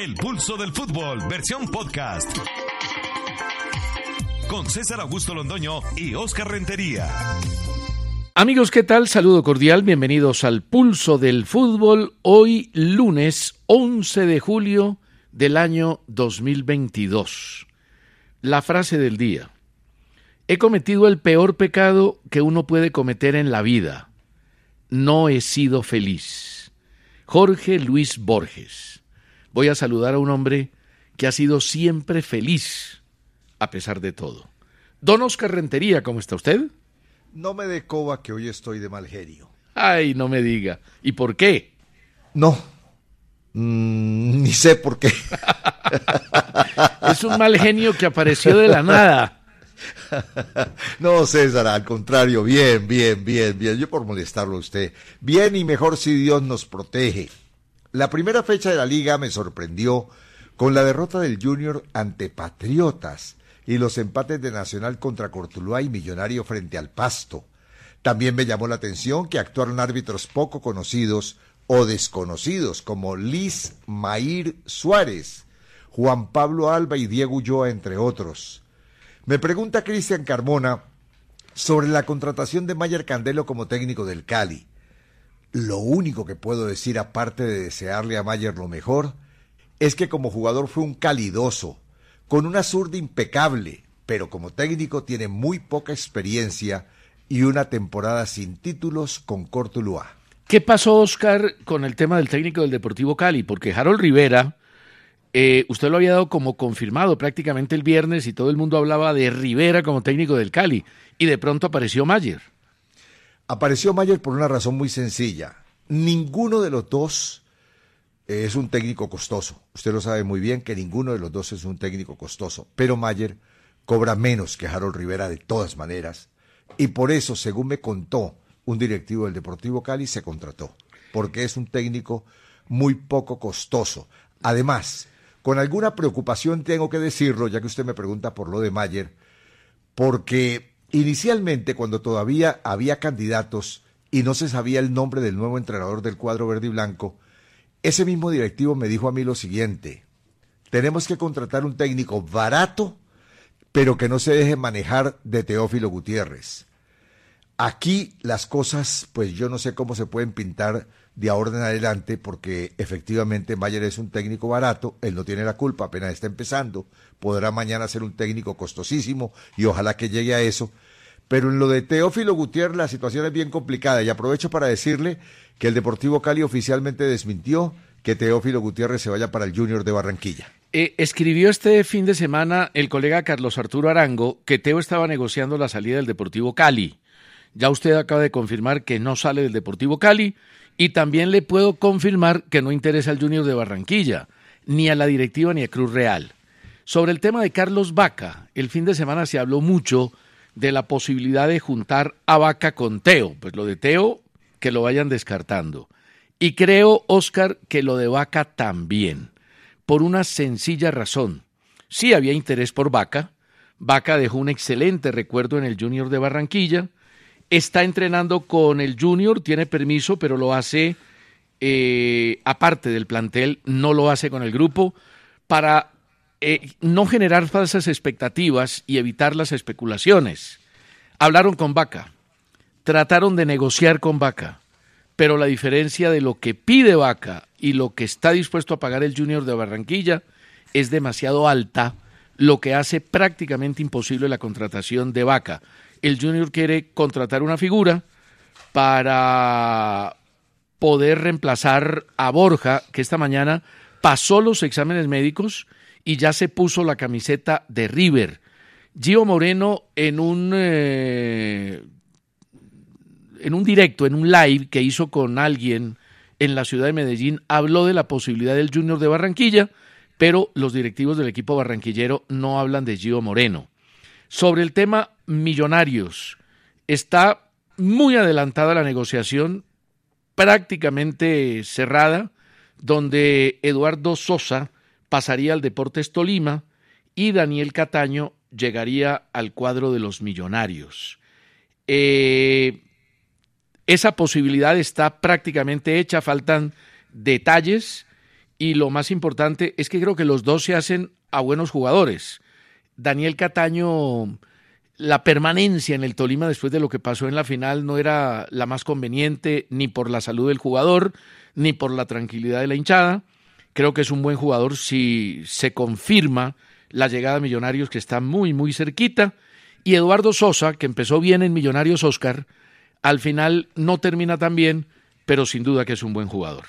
El pulso del fútbol, versión podcast. Con César Augusto Londoño y Oscar Rentería. Amigos, ¿qué tal? Saludo cordial, bienvenidos al pulso del fútbol. Hoy lunes 11 de julio del año 2022. La frase del día. He cometido el peor pecado que uno puede cometer en la vida. No he sido feliz. Jorge Luis Borges. Voy a saludar a un hombre que ha sido siempre feliz, a pesar de todo. Don Oscar Rentería, ¿cómo está usted? No me dé coba que hoy estoy de mal genio. Ay, no me diga. ¿Y por qué? No, mm, ni sé por qué. es un mal genio que apareció de la nada. No, César, al contrario, bien, bien, bien, bien. Yo por molestarlo a usted. Bien y mejor si Dios nos protege. La primera fecha de la liga me sorprendió con la derrota del Junior ante Patriotas y los empates de Nacional contra Cortuluá y Millonario frente al Pasto. También me llamó la atención que actuaron árbitros poco conocidos o desconocidos como Liz Mair Suárez, Juan Pablo Alba y Diego Ulloa, entre otros. Me pregunta Cristian Carmona sobre la contratación de Mayer Candelo como técnico del Cali. Lo único que puedo decir, aparte de desearle a Mayer lo mejor, es que como jugador fue un calidoso, con una zurda impecable, pero como técnico tiene muy poca experiencia y una temporada sin títulos con Cortuluá. ¿Qué pasó, Oscar, con el tema del técnico del Deportivo Cali? Porque Harold Rivera, eh, usted lo había dado como confirmado prácticamente el viernes y todo el mundo hablaba de Rivera como técnico del Cali, y de pronto apareció Mayer. Apareció Mayer por una razón muy sencilla. Ninguno de los dos es un técnico costoso. Usted lo sabe muy bien que ninguno de los dos es un técnico costoso. Pero Mayer cobra menos que Harold Rivera de todas maneras. Y por eso, según me contó un directivo del Deportivo Cali, se contrató. Porque es un técnico muy poco costoso. Además, con alguna preocupación tengo que decirlo, ya que usted me pregunta por lo de Mayer, porque Inicialmente, cuando todavía había candidatos y no se sabía el nombre del nuevo entrenador del cuadro verde y blanco, ese mismo directivo me dijo a mí lo siguiente, tenemos que contratar un técnico barato, pero que no se deje manejar de Teófilo Gutiérrez. Aquí las cosas, pues yo no sé cómo se pueden pintar de ahora en adelante, porque efectivamente Mayer es un técnico barato, él no tiene la culpa, apenas está empezando, podrá mañana ser un técnico costosísimo y ojalá que llegue a eso. Pero en lo de Teófilo Gutiérrez la situación es bien complicada y aprovecho para decirle que el Deportivo Cali oficialmente desmintió que Teófilo Gutiérrez se vaya para el Junior de Barranquilla. Eh, escribió este fin de semana el colega Carlos Arturo Arango que Teo estaba negociando la salida del Deportivo Cali. Ya usted acaba de confirmar que no sale del Deportivo Cali y también le puedo confirmar que no interesa al Junior de Barranquilla, ni a la directiva ni a Cruz Real. Sobre el tema de Carlos Vaca, el fin de semana se habló mucho de la posibilidad de juntar a Vaca con Teo. Pues lo de Teo, que lo vayan descartando. Y creo, Oscar, que lo de Vaca también, por una sencilla razón. Sí había interés por Vaca. Vaca dejó un excelente recuerdo en el Junior de Barranquilla está entrenando con el Junior, tiene permiso, pero lo hace eh, aparte del plantel, no lo hace con el grupo, para eh, no generar falsas expectativas y evitar las especulaciones. Hablaron con Vaca, trataron de negociar con Vaca, pero la diferencia de lo que pide Vaca y lo que está dispuesto a pagar el Junior de Barranquilla es demasiado alta, lo que hace prácticamente imposible la contratación de Vaca. El Junior quiere contratar una figura para poder reemplazar a Borja, que esta mañana pasó los exámenes médicos y ya se puso la camiseta de River. Gio Moreno en un eh, en un directo, en un live que hizo con alguien en la ciudad de Medellín, habló de la posibilidad del Junior de Barranquilla, pero los directivos del equipo barranquillero no hablan de Gio Moreno. Sobre el tema millonarios, está muy adelantada la negociación, prácticamente cerrada, donde Eduardo Sosa pasaría al Deportes Tolima y Daniel Cataño llegaría al cuadro de los millonarios. Eh, esa posibilidad está prácticamente hecha, faltan detalles y lo más importante es que creo que los dos se hacen a buenos jugadores. Daniel Cataño, la permanencia en el Tolima después de lo que pasó en la final no era la más conveniente ni por la salud del jugador ni por la tranquilidad de la hinchada. Creo que es un buen jugador si se confirma la llegada de Millonarios que está muy muy cerquita y Eduardo Sosa, que empezó bien en Millonarios Oscar, al final no termina tan bien, pero sin duda que es un buen jugador.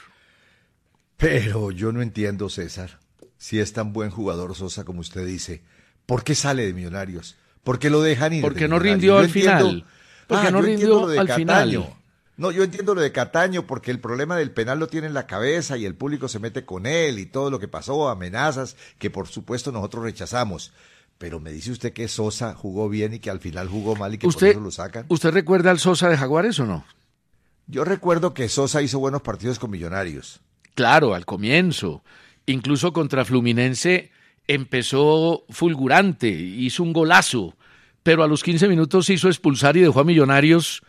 Pero yo no entiendo, César, si es tan buen jugador Sosa como usted dice, ¿por qué sale de Millonarios? ¿Por qué lo dejan ir? Porque no rindió al final. Porque Ah, no yo entiendo rindió lo de al Cataño. final. No, yo entiendo lo de Cataño porque el problema del penal lo tiene en la cabeza y el público se mete con él y todo lo que pasó, amenazas que por supuesto nosotros rechazamos. Pero me dice usted que Sosa jugó bien y que al final jugó mal y que por ¿Usted, eso lo sacan. ¿Usted recuerda al Sosa de Jaguares o no? Yo recuerdo que Sosa hizo buenos partidos con Millonarios. Claro, al comienzo. Incluso contra Fluminense empezó fulgurante, hizo un golazo, pero a los 15 minutos se hizo expulsar y dejó a Millonarios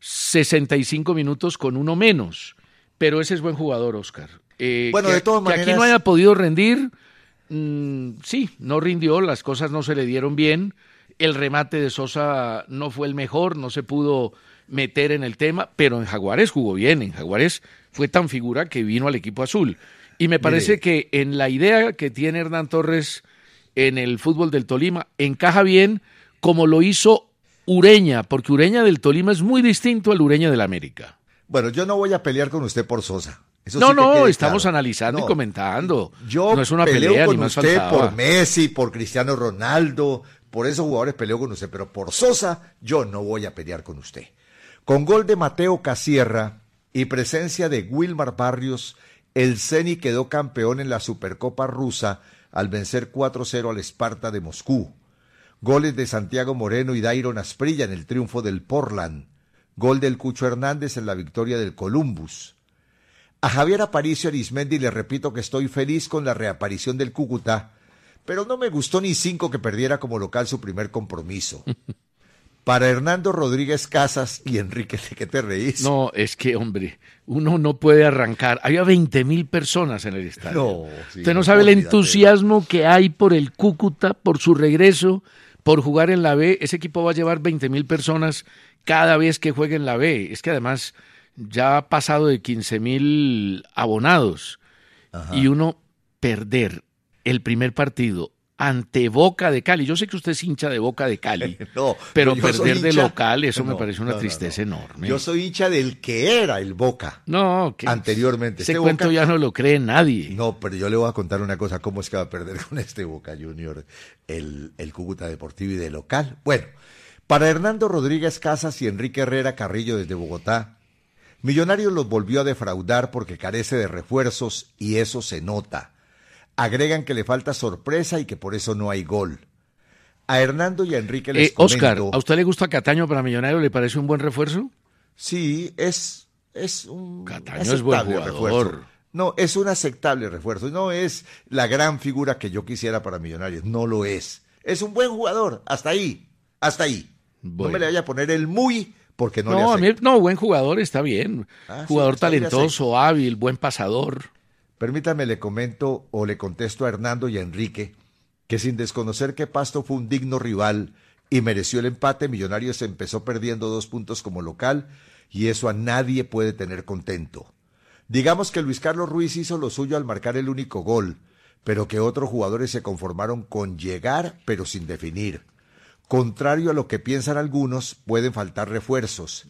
65 minutos con uno menos. Pero ese es buen jugador, Oscar. Eh, Bueno, que- de todas que aquí maneras- no haya podido rendir, mm, sí, no rindió, las cosas no se le dieron bien. El remate de Sosa no fue el mejor, no se pudo meter en el tema, pero en Jaguares jugó bien, en Jaguares fue tan figura que vino al equipo azul. Y me parece Mire. que en la idea que tiene Hernán Torres en el fútbol del Tolima encaja bien como lo hizo Ureña, porque Ureña del Tolima es muy distinto al Ureña del América. Bueno, yo no voy a pelear con usted por Sosa. Eso no, sí no, estamos claro. analizando y comentando. Yo no es una peleo pelea con ni más usted faltaba. por Messi, por Cristiano Ronaldo, por esos jugadores peleo con usted, pero por Sosa yo no voy a pelear con usted. Con gol de Mateo Casierra y presencia de Wilmar Barrios, el Ceni quedó campeón en la Supercopa rusa al vencer 4-0 al Esparta de Moscú. Goles de Santiago Moreno y Dairon Asprilla en el triunfo del Portland. Gol del Cucho Hernández en la victoria del Columbus. A Javier Aparicio Arismendi le repito que estoy feliz con la reaparición del Cúcuta, pero no me gustó ni cinco que perdiera como local su primer compromiso. Para Hernando Rodríguez Casas y Enrique, ¿de qué te reís? No, es que, hombre, uno no puede arrancar. Había 20 mil personas en el estadio. No, sí, Usted no no, sabe el entusiasmo que hay por el Cúcuta, por su regreso, por jugar en la B. Ese equipo va a llevar 20 mil personas cada vez que juegue en la B. Es que además ya ha pasado de 15 mil abonados. Y uno perder el primer partido ante Boca de Cali. Yo sé que usted es hincha de Boca de Cali, No, pero perder de local, eso me parece una no, tristeza no. enorme. Yo soy hincha del que era el Boca. No, que Anteriormente. Ese Este cuento Boca- ya no lo cree nadie. No, pero yo le voy a contar una cosa, cómo es que va a perder con este Boca Junior el, el Cúcuta Deportivo y de local. Bueno, para Hernando Rodríguez Casas y Enrique Herrera Carrillo desde Bogotá, Millonarios los volvió a defraudar porque carece de refuerzos y eso se nota. Agregan que le falta sorpresa y que por eso no hay gol. A Hernando y a Enrique les Eh, Oscar, ¿a usted le gusta Cataño para Millonario? ¿Le parece un buen refuerzo? Sí, es, es un Cataño es buen jugador. refuerzo. No, es un aceptable refuerzo. No es la gran figura que yo quisiera para Millonarios. No lo es. Es un buen jugador. Hasta ahí. Hasta ahí. No me le vaya a poner el muy porque no, No, le a mí, no, buen jugador, está bien. Ah, jugador talentoso, hábil, buen pasador. Permítame le comento o le contesto a Hernando y a Enrique que sin desconocer que Pasto fue un digno rival y mereció el empate, Millonarios empezó perdiendo dos puntos como local y eso a nadie puede tener contento. Digamos que Luis Carlos Ruiz hizo lo suyo al marcar el único gol, pero que otros jugadores se conformaron con llegar, pero sin definir. Contrario a lo que piensan algunos, pueden faltar refuerzos.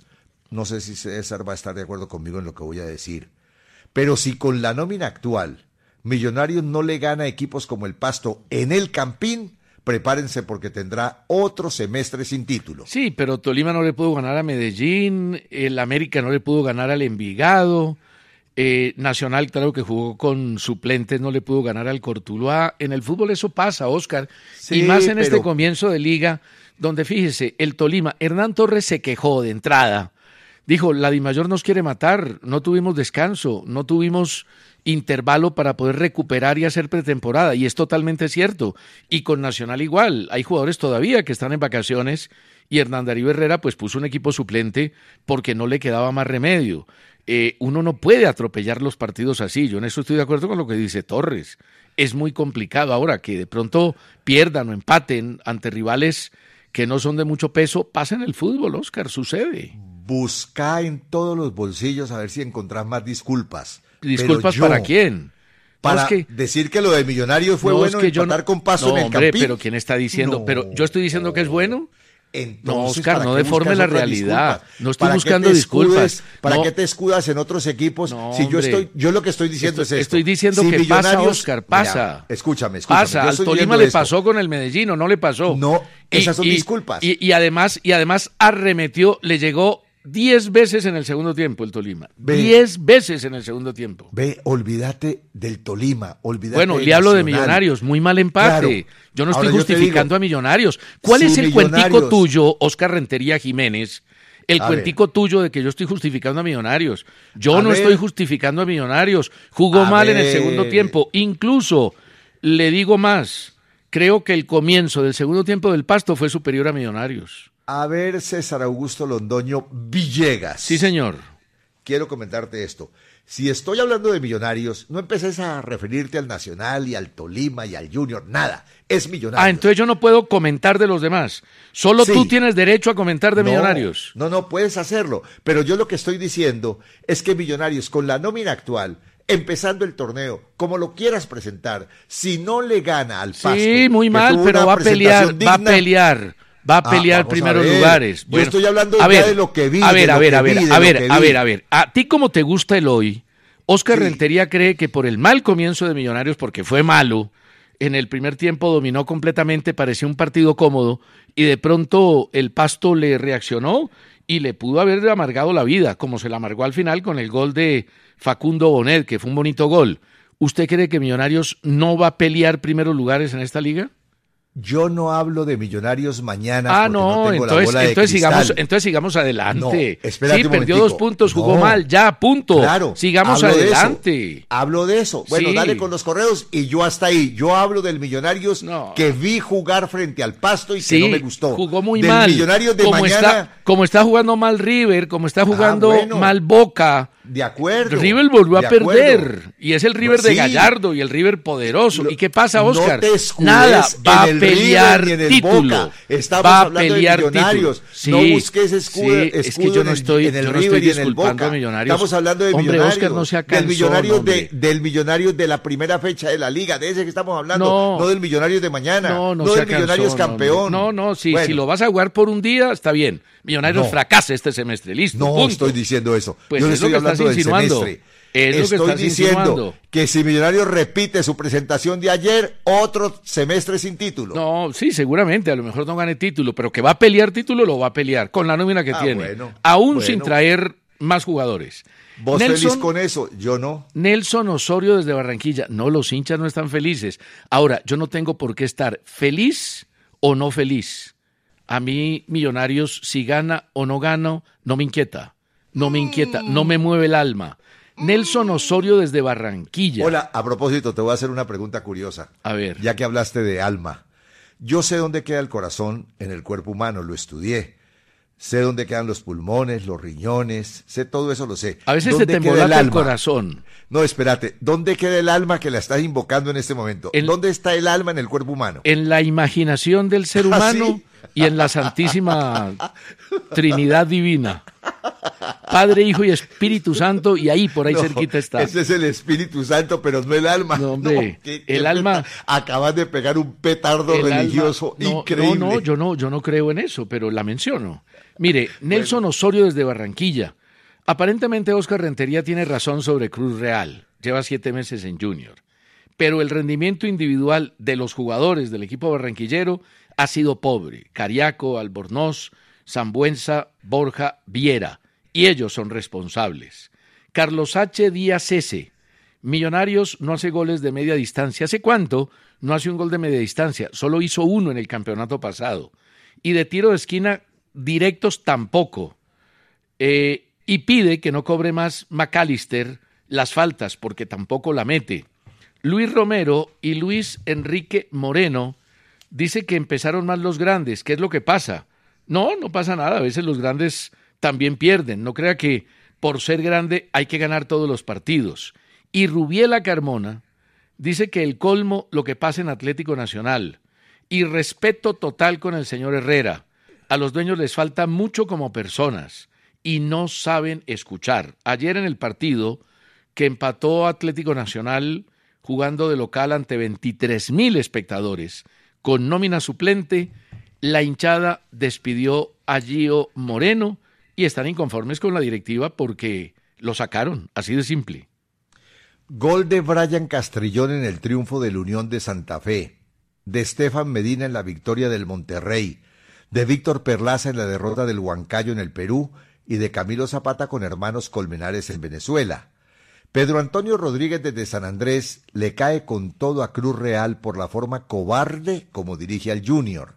No sé si César va a estar de acuerdo conmigo en lo que voy a decir. Pero si con la nómina actual Millonarios no le gana equipos como el Pasto en el Campín, prepárense porque tendrá otro semestre sin título. Sí, pero Tolima no le pudo ganar a Medellín, el América no le pudo ganar al Envigado, eh, Nacional, claro que jugó con suplentes, no le pudo ganar al Cortuluá. En el fútbol eso pasa, Oscar. y más en este comienzo de liga, donde fíjese, el Tolima, Hernán Torres se quejó de entrada. Dijo, la Dimayor nos quiere matar, no tuvimos descanso, no tuvimos intervalo para poder recuperar y hacer pretemporada. Y es totalmente cierto. Y con Nacional igual. Hay jugadores todavía que están en vacaciones y Hernán Darío Herrera pues puso un equipo suplente porque no le quedaba más remedio. Eh, uno no puede atropellar los partidos así. Yo en eso estoy de acuerdo con lo que dice Torres. Es muy complicado ahora que de pronto pierdan o empaten ante rivales que no son de mucho peso. Pasa en el fútbol, Oscar, sucede. Busca en todos los bolsillos a ver si encontrás más disculpas. ¿Disculpas para quién? Para decir que lo de Millonarios fue bueno es que con paso en el hombre, pero ¿quién está diciendo? pero yo estoy diciendo que es bueno no, Oscar, no deforme la realidad. No estoy buscando disculpas. ¿Para qué te escudas en otros equipos? si yo estoy, yo lo que estoy diciendo es esto. Estoy diciendo que pasa, Oscar, pasa. escúchame, escúchame. Pasa. Al Tolima le pasó con el Medellín, no le pasó. No, esas son disculpas. Y, además, y además arremetió, le llegó Diez veces en el segundo tiempo el Tolima. diez veces en el segundo tiempo. Ve, olvídate del Tolima. Olvídate bueno, le hablo de Millonarios. Muy mal empate. Yo no estoy justificando a Millonarios. ¿Cuál es el cuentico tuyo, Oscar Rentería Jiménez? El cuentico tuyo de que yo estoy justificando a Millonarios. Yo no estoy justificando a Millonarios. Jugó mal en el segundo tiempo. Incluso, le digo más, creo que el comienzo del segundo tiempo del Pasto fue superior a Millonarios. A ver, César Augusto Londoño Villegas. Sí, señor. Quiero comentarte esto. Si estoy hablando de millonarios, no empeces a referirte al Nacional y al Tolima y al Junior, nada. Es millonario. Ah, entonces yo no puedo comentar de los demás. Solo tú tienes derecho a comentar de millonarios. No, no, puedes hacerlo. Pero yo lo que estoy diciendo es que millonarios, con la nómina actual, empezando el torneo, como lo quieras presentar, si no le gana al Pasto. Sí, muy mal, pero va a pelear, va a pelear va a ah, pelear primeros lugares. Yo estoy hablando de lo que vi. A ver, a ver, a ver, a ver, a ver, a ver. A ti como te gusta el hoy, Oscar Rentería cree que por el mal comienzo de Millonarios, porque fue malo, en el primer tiempo dominó completamente, parecía un partido cómodo, y de pronto el Pasto le reaccionó y le pudo haber amargado la vida, como se la amargó al final con el gol de Facundo Bonet, que fue un bonito gol. ¿Usted cree que Millonarios no va a pelear primeros lugares en esta liga? Yo no hablo de millonarios mañana. Ah, no, entonces, entonces sigamos, entonces sigamos adelante. No, sí, perdió dos puntos, jugó mal, ya, punto. Claro, sigamos adelante. hablo de eso. Bueno, dale con los correos y yo hasta ahí. Yo hablo del Millonarios que vi jugar frente al Pasto y que no me gustó. Jugó muy mal. Millonarios de como mañana. Está, como está jugando mal River, como está ah, jugando mal Boca de acuerdo. River volvió a perder. Y es el River de Gallardo y el River poderoso. ¿Y qué pasa, Oscar? Nada, va a pelear título. va a pelear título. no busques escudo, es que yo no estoy, en el, yo no estoy disculpando a Millonarios. Estamos hablando de Hombre, Millonarios. Oscar no se del, millonario de, del Millonario de la primera fecha de la Liga. De ese que estamos hablando. No, del Millonario de mañana. No, no, no del Millonarios campeón. No, no, si, si lo vas a jugar por un día, está bien. Millonarios fracasa este semestre. Listo. No estoy diciendo eso. Pues yo no estoy hablando insinuando. Estoy diciendo que si Millonarios repite su presentación de ayer, otro semestre sin título. No, sí, seguramente, a lo mejor no gane título, pero que va a pelear título, lo va a pelear con la nómina que ah, tiene. aún sin traer más jugadores. ¿Vos feliz con eso? Yo no. Nelson Osorio desde Barranquilla. No, los hinchas no están felices. Ahora, yo no tengo por qué estar feliz o no feliz. A mí, Millonarios, si gana o no gana, no me inquieta no me inquieta, no me mueve el alma. Nelson Osorio desde Barranquilla. Hola, a propósito, te voy a hacer una pregunta curiosa. A ver. Ya que hablaste de alma. Yo sé dónde queda el corazón en el cuerpo humano, lo estudié. Sé dónde quedan los pulmones, los riñones, sé todo eso, lo sé. A veces se te el, el corazón. No, espérate, ¿dónde queda el alma que la estás invocando en este momento? ¿Dónde está el alma en el cuerpo humano? En la imaginación del ser ¿Ah, humano y en la Santísima Trinidad Divina. Padre, Hijo y Espíritu Santo, y ahí por ahí No, cerquita está. Ese es el Espíritu Santo, pero no el alma. No, hombre, qué- el qué alma- Acabas de pegar un petardo El alma- religioso no, increíble. No, no, yo no, yo no creo en eso, pero la menciono. Mire, Nelson Osorio desde Barranquilla. Aparentemente Oscar Rentería tiene razón sobre Cruz Real. Lleva siete meses en Junior. Pero el rendimiento individual de los jugadores del equipo barranquillero ha sido pobre. Cariaco, Albornoz, Zambuenza, Borja, Viera. Y ellos son responsables. Carlos H. Díaz S. Millonarios no hace goles de media distancia. ¿Hace cuánto no hace un gol de media distancia? Solo hizo uno en el campeonato pasado. Y de tiro de esquina directos tampoco. Eh, y pide que no cobre más McAllister las faltas porque tampoco la mete. Luis Romero y Luis Enrique Moreno dice que empezaron más los grandes. ¿Qué es lo que pasa? No, no pasa nada. A veces los grandes también pierden. No crea que por ser grande hay que ganar todos los partidos. Y Rubiela Carmona dice que el colmo lo que pasa en Atlético Nacional. Y respeto total con el señor Herrera. A los dueños les falta mucho como personas y no saben escuchar. Ayer en el partido que empató Atlético Nacional jugando de local ante 23 mil espectadores con nómina suplente, la hinchada despidió a Gio Moreno y están inconformes con la directiva porque lo sacaron, así de simple. Gol de Brian Castrillón en el triunfo de la Unión de Santa Fe, de Estefan Medina en la victoria del Monterrey, de Víctor Perlaza en la derrota del Huancayo en el Perú y de Camilo Zapata con hermanos Colmenares en Venezuela. Pedro Antonio Rodríguez desde San Andrés le cae con todo a Cruz Real por la forma cobarde como dirige al Junior.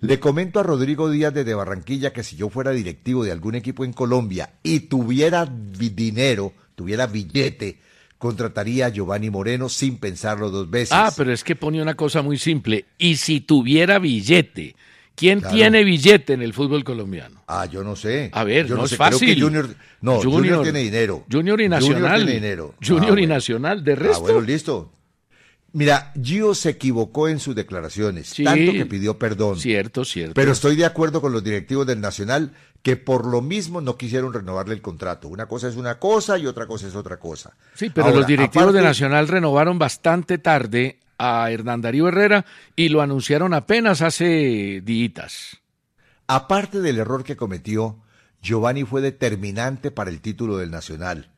Le comento a Rodrigo Díaz desde Barranquilla que si yo fuera directivo de algún equipo en Colombia y tuviera vi- dinero, tuviera billete, contrataría a Giovanni Moreno sin pensarlo dos veces. Ah, pero es que pone una cosa muy simple. Y si tuviera billete, ¿quién Claro. tiene billete en el fútbol colombiano? Ah, yo no sé. A ver, yo no, es sé, creo fácil. que Junior, no, Junior, tiene dinero. Junior y Nacional. Junior tiene dinero. Junior Ah, y bueno. Nacional. De Ah, resto, bueno, listo. Mira, Gio se equivocó en sus declaraciones, Sí. tanto que pidió perdón. cierto, cierto. Pero estoy de acuerdo con los directivos del Nacional que por lo mismo no quisieron renovarle el contrato. Una cosa es una cosa y otra cosa es otra cosa. Sí, pero Ahora, los directivos de aparte- Nacional renovaron bastante tarde a Hernán Darío Herrera y lo anunciaron apenas hace días. Aparte del error que cometió, Giovanni fue determinante para el título del Nacional.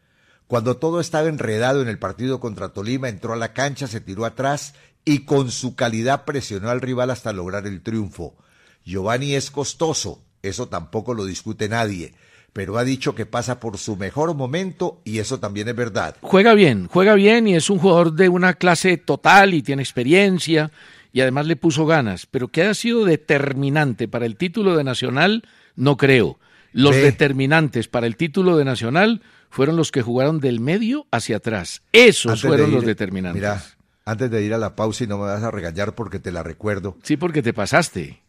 Cuando todo estaba enredado en el partido contra Tolima, entró a la cancha, se tiró atrás y con su calidad presionó al rival hasta lograr el triunfo. Giovanni es costoso, eso tampoco lo discute nadie, pero ha dicho que pasa por su mejor momento y eso también es verdad. Juega bien, juega bien y es un jugador de una clase total y tiene experiencia y además le puso ganas, pero que haya sido determinante para el título de Nacional, no creo. Los determinantes para el título de Nacional fueron los que jugaron del medio hacia atrás. Esos Antes de fueron los determinantes. Mira, antes de ir a la pausa y no me vas a regañar porque te la recuerdo, Sí, porque te pasaste.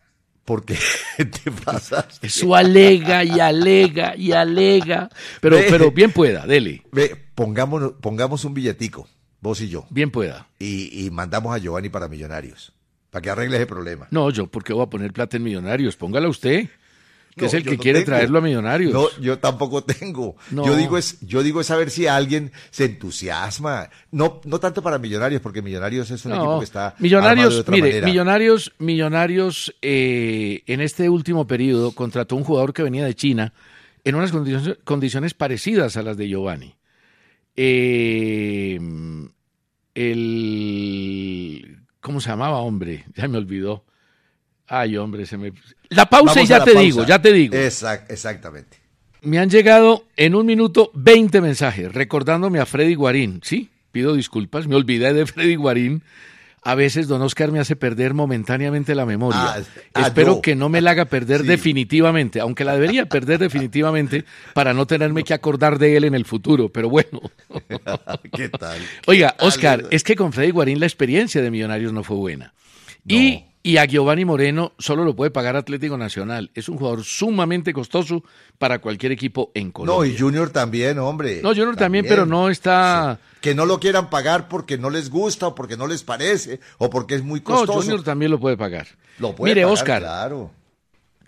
porque te pasaste. Eso alega y alega y alega. Pero, Ve. pero bien pueda, dele. Ve, pongamos, pongamos un billetico, vos y yo, Bien pueda. y, y mandamos a Giovanni para Millonarios, para que arregle ese problema. No, yo, ¿por qué voy a poner plata en Millonarios? Póngala usted, que No, es el que quiere tengo. traerlo a Millonarios. No, yo tampoco tengo. No. Yo digo es, yo digo es saber si alguien se entusiasma. No, no tanto para Millonarios, porque Millonarios es un equipo que está armado de Millonarios, otra mire, manera. Millonarios, Millonarios eh, en este último periodo contrató un jugador que venía de China en unas condiciones, condiciones parecidas a las de Giovanni. Eh, el ¿cómo se llamaba, hombre? Ya me olvidó. Ay, hombre, se me La pausa Vamos y ya te pausa. digo, ya te digo. Exact- exactamente. Me han llegado en un minuto 20 mensajes recordándome a Freddy Guarín. Sí, pido disculpas, me olvidé de Freddy Guarín. A veces don Oscar me hace perder momentáneamente la memoria. Ah, ah, Espero que no me la haga perder Sí. definitivamente, aunque la debería perder definitivamente para no tenerme que acordar de él en el futuro, pero bueno. ¿Qué tal? Oiga, ¿Qué Oscar, es que con Freddy Guarín la experiencia de Millonarios no fue buena. Y, y a Giovanni Moreno solo lo puede pagar Atlético Nacional. Es un jugador sumamente costoso para cualquier equipo en No, Colombia. y Junior también, hombre. No, Junior también, pero no está... Sí. Que no lo quieran pagar porque no les gusta o porque no les parece o porque es muy No, costoso. Junior también lo puede pagar. Lo puede Mire, pagar, Oscar, Claro.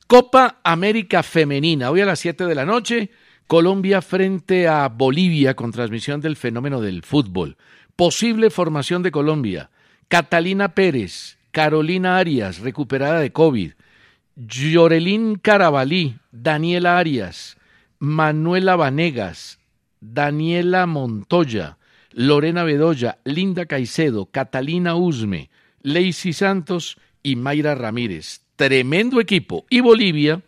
Copa América Femenina. Hoy a las 7 de la noche, Colombia frente a Bolivia con transmisión del fenómeno del fútbol. Posible formación de Colombia. Catalina Pérez, Carolina Arias, recuperada de COVID. Llorelín Carabalí, Daniela Arias, Manuela Vanegas, Daniela Montoya, Lorena Bedoya, Linda Caicedo, Catalina Usme, Lacey Santos y Mayra Ramírez. Tremendo equipo. Y Bolivia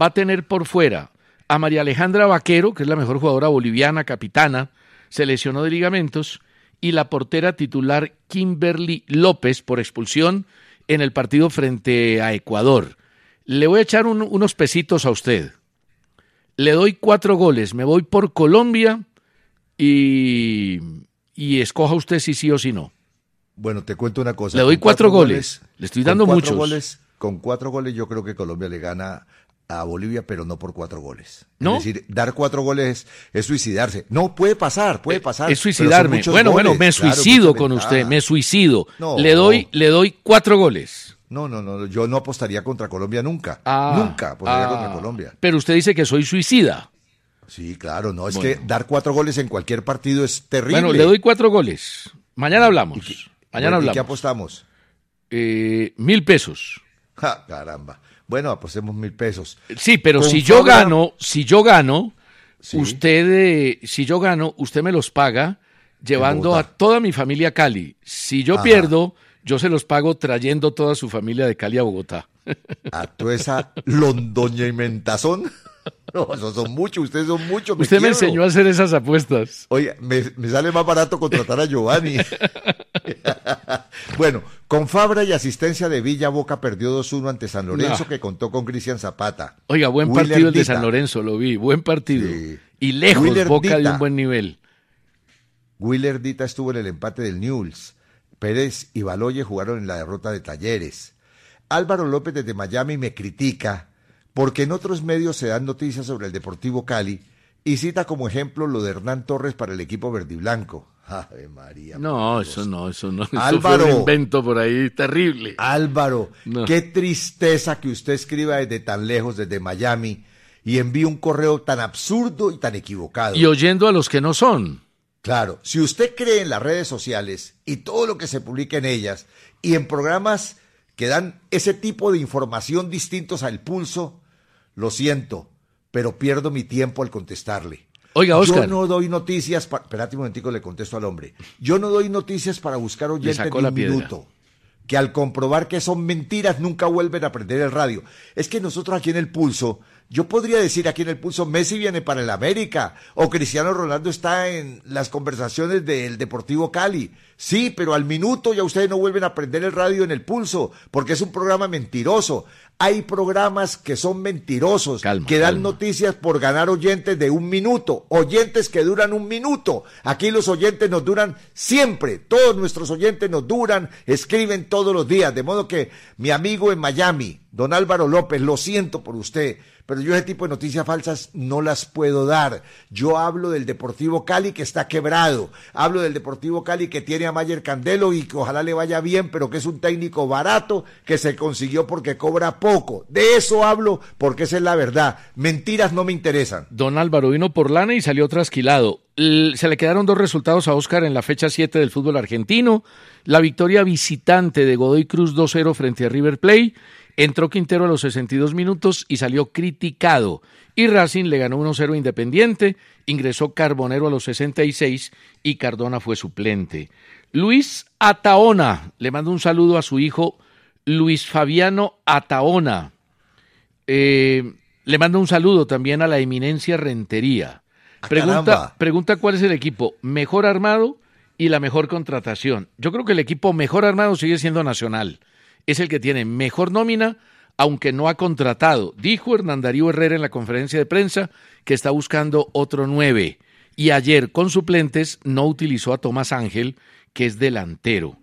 va a tener por fuera a María Alejandra Vaquero, que es la mejor jugadora boliviana, capitana, se lesionó de ligamentos, y la portera titular Kimberly López por expulsión en el partido frente a Ecuador. Le voy a echar unos pesitos a usted. Le doy cuatro goles, me voy por Colombia y, y escoja usted si sí o si no. Bueno, te cuento una cosa. Le doy cuatro, goles. Le estoy dando muchos. Goles, con cuatro goles yo creo que Colombia le gana a Bolivia, pero no por cuatro goles. ¿No? Es decir, dar cuatro goles es, suicidarse. No, puede pasar, puede pasar. Es suicidarme. Bueno, bueno, me suicido con usted, me suicido. le doy, le doy cuatro goles. No, no, no, yo no apostaría contra Colombia nunca. Ah, nunca apostaría contra ah. Colombia. Pero usted dice que soy suicida. Sí, claro, no, es que dar cuatro goles en cualquier partido es terrible. Bueno, le doy cuatro goles. Mañana hablamos. Mañana hablamos. ¿Y qué apostamos? Eh, mil pesos. Ja, caramba. Bueno, apostemos mil pesos. Sí, pero si yo gano, si yo gano, usted, eh, si yo gano, usted me los paga llevando a toda mi familia a Cali. Si yo pierdo, yo se los pago trayendo toda su familia de Cali a Bogotá. A toda esa londoña y mentazón. No, esos son muchos, ustedes son muchos. Usted me enseñó a hacer esas apuestas. Oye, me, sale más barato contratar a Giovanni. bueno, con Fabra y asistencia de Villa, Boca perdió 2-1 ante San Lorenzo, que contó con Cristian Zapata. Oiga, buen partido el de San Lorenzo, lo vi, buen partido. Y lejos Boca de un buen nivel. Willer Dita estuvo en el empate del Newell's. Pérez y Baloye jugaron en la derrota de Talleres. Álvaro López desde Miami me critica porque en otros medios se dan noticias sobre el Deportivo Cali y cita como ejemplo lo de Hernán Torres para el equipo verdiblanco. Ave María. No, eso no, eso no. Álvaro. Eso fue un invento por ahí terrible. Álvaro, qué tristeza que usted escriba desde tan lejos, desde Miami, y envíe un correo tan absurdo y tan equivocado. Y oyendo a los que no son. Claro, si usted cree en las redes sociales y todo lo que se publica en ellas, y en programas que dan ese tipo de información distintos al pulso, lo siento, pero pierdo mi tiempo al contestarle. Oiga, Oscar. Yo no doy noticias. Para... Espérate un momentico, le contesto al hombre. Yo no doy noticias para buscar oyentes de un minuto. Que al comprobar que son mentiras nunca vuelven a aprender el radio. Es que nosotros aquí en el pulso yo podría decir aquí en el pulso, Messi viene para el América o Cristiano Ronaldo está en las conversaciones del Deportivo Cali. Sí, pero al minuto ya ustedes no vuelven a prender el radio en el pulso porque es un programa mentiroso. Hay programas que son mentirosos, que dan noticias por ganar oyentes de un minuto, oyentes que duran un minuto. Aquí los oyentes nos duran siempre, todos nuestros oyentes nos duran, escriben todos los días. De modo que mi amigo en Miami, don Álvaro López, lo siento por usted pero yo ese tipo de noticias falsas no las puedo dar. Yo hablo del Deportivo Cali que está quebrado, hablo del Deportivo Cali que tiene a Mayer Candelo y que ojalá le vaya bien, pero que es un técnico barato que se consiguió porque cobra poco. De eso hablo porque esa es la verdad. Mentiras no me interesan. Don Álvaro vino por lana y salió trasquilado. Se le quedaron dos resultados a Oscar en la fecha 7 del fútbol argentino. La victoria visitante de Godoy Cruz 2-0 frente a River Plate Entró Quintero a los 62 minutos y salió criticado. Y Racing le ganó 1-0 Independiente, ingresó Carbonero a los 66 y Cardona fue suplente. Luis Ataona, le mando un saludo a su hijo Luis Fabiano Ataona. Eh, le mando un saludo también a la eminencia Rentería. Ah, pregunta, pregunta cuál es el equipo mejor armado y la mejor contratación. Yo creo que el equipo mejor armado sigue siendo Nacional es el que tiene mejor nómina, aunque no ha contratado. Dijo Hernán Darío Herrera en la conferencia de prensa que está buscando otro nueve. Y ayer con suplentes no utilizó a Tomás Ángel, que es delantero.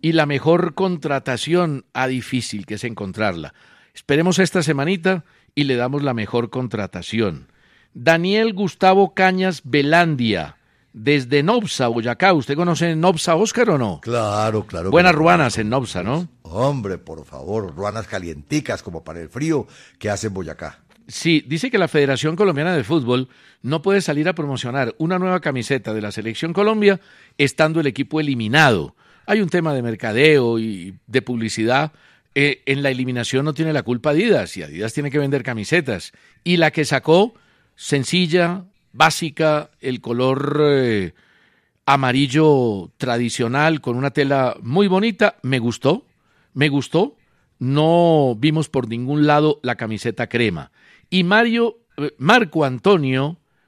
Y la mejor contratación, a difícil que es encontrarla. Esperemos esta semanita y le damos la mejor contratación. Daniel Gustavo Cañas Belandia, desde Nobsa, Boyacá. ¿Usted conoce Nobsa, Oscar, o no? Claro, claro. Buenas ruanas en Nobsa, ¿no? Hombre, por favor, ruanas calienticas como para el frío que hace en Boyacá. Sí, dice que la Federación Colombiana de Fútbol no puede salir a promocionar una nueva camiseta de la Selección Colombia estando el equipo eliminado. Hay un tema de mercadeo y de publicidad. Eh, en la eliminación no tiene la culpa Adidas y Adidas tiene que vender camisetas. Y la que sacó, sencilla, básica, el color eh, amarillo tradicional con una tela muy bonita, me gustó, me gustó. No vimos por ningún lado la camiseta crema. Y Mario, eh, Marco Antonio.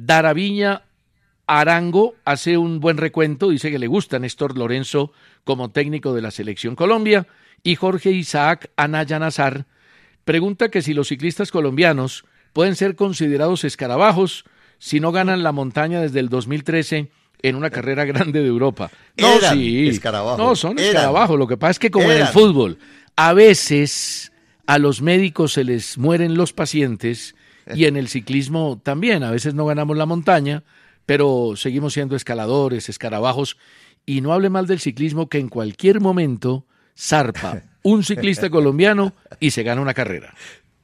Daraviña Arango hace un buen recuento, dice que le gusta Néstor Lorenzo como técnico de la selección Colombia y Jorge Isaac Anaya Nazar pregunta que si los ciclistas colombianos pueden ser considerados escarabajos si no ganan la montaña desde el 2013 en una carrera grande de Europa. No, Eran sí. escarabajos. No, son Eran. escarabajos. Lo que pasa es que como en el fútbol, a veces a los médicos se les mueren los pacientes y en el ciclismo también. A veces no ganamos la montaña, pero seguimos siendo escaladores, escarabajos. Y no hable mal del ciclismo que en cualquier momento zarpa un ciclista colombiano y se gana una carrera.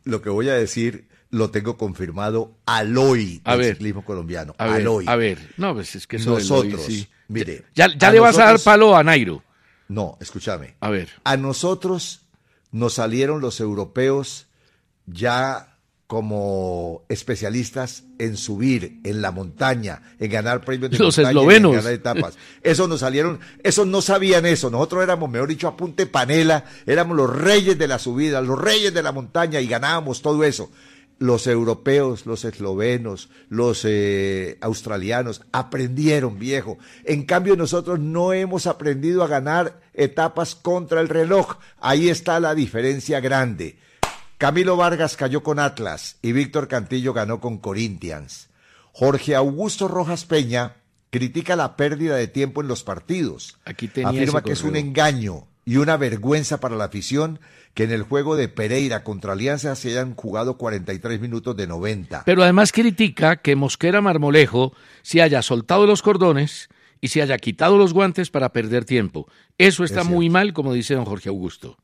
Lo que voy a decir lo tengo confirmado al hoy del ver. ciclismo colombiano. A ver, hoy. a ver. No, pues es que eso Nosotros, hoy, sí. mire, Ya, ya le vas a dar palo a Nairo. No, escúchame. A ver. A nosotros nos salieron los europeos ya como especialistas en subir, en la montaña, en ganar premios de Los montaña y en eslovenos. ganar etapas. Eso nos salieron, esos no sabían eso. Nosotros éramos, mejor dicho, a punte panela, éramos los reyes de la subida, los reyes de la montaña y ganábamos todo eso. Los europeos, los eslovenos, los eh, australianos aprendieron, viejo. En cambio, nosotros no hemos aprendido a ganar etapas contra el reloj. Ahí está la diferencia grande. Camilo Vargas cayó con Atlas y Víctor Cantillo ganó con Corinthians. Jorge Augusto Rojas Peña critica la pérdida de tiempo en los partidos. Aquí tenía Afirma que es un engaño y una vergüenza para la afición que en el juego de Pereira contra Alianza se hayan jugado 43 minutos de 90. Pero además critica que Mosquera Marmolejo se haya soltado los cordones y se haya quitado los guantes para perder tiempo. Eso está Es muy mal, como dice don Jorge Augusto.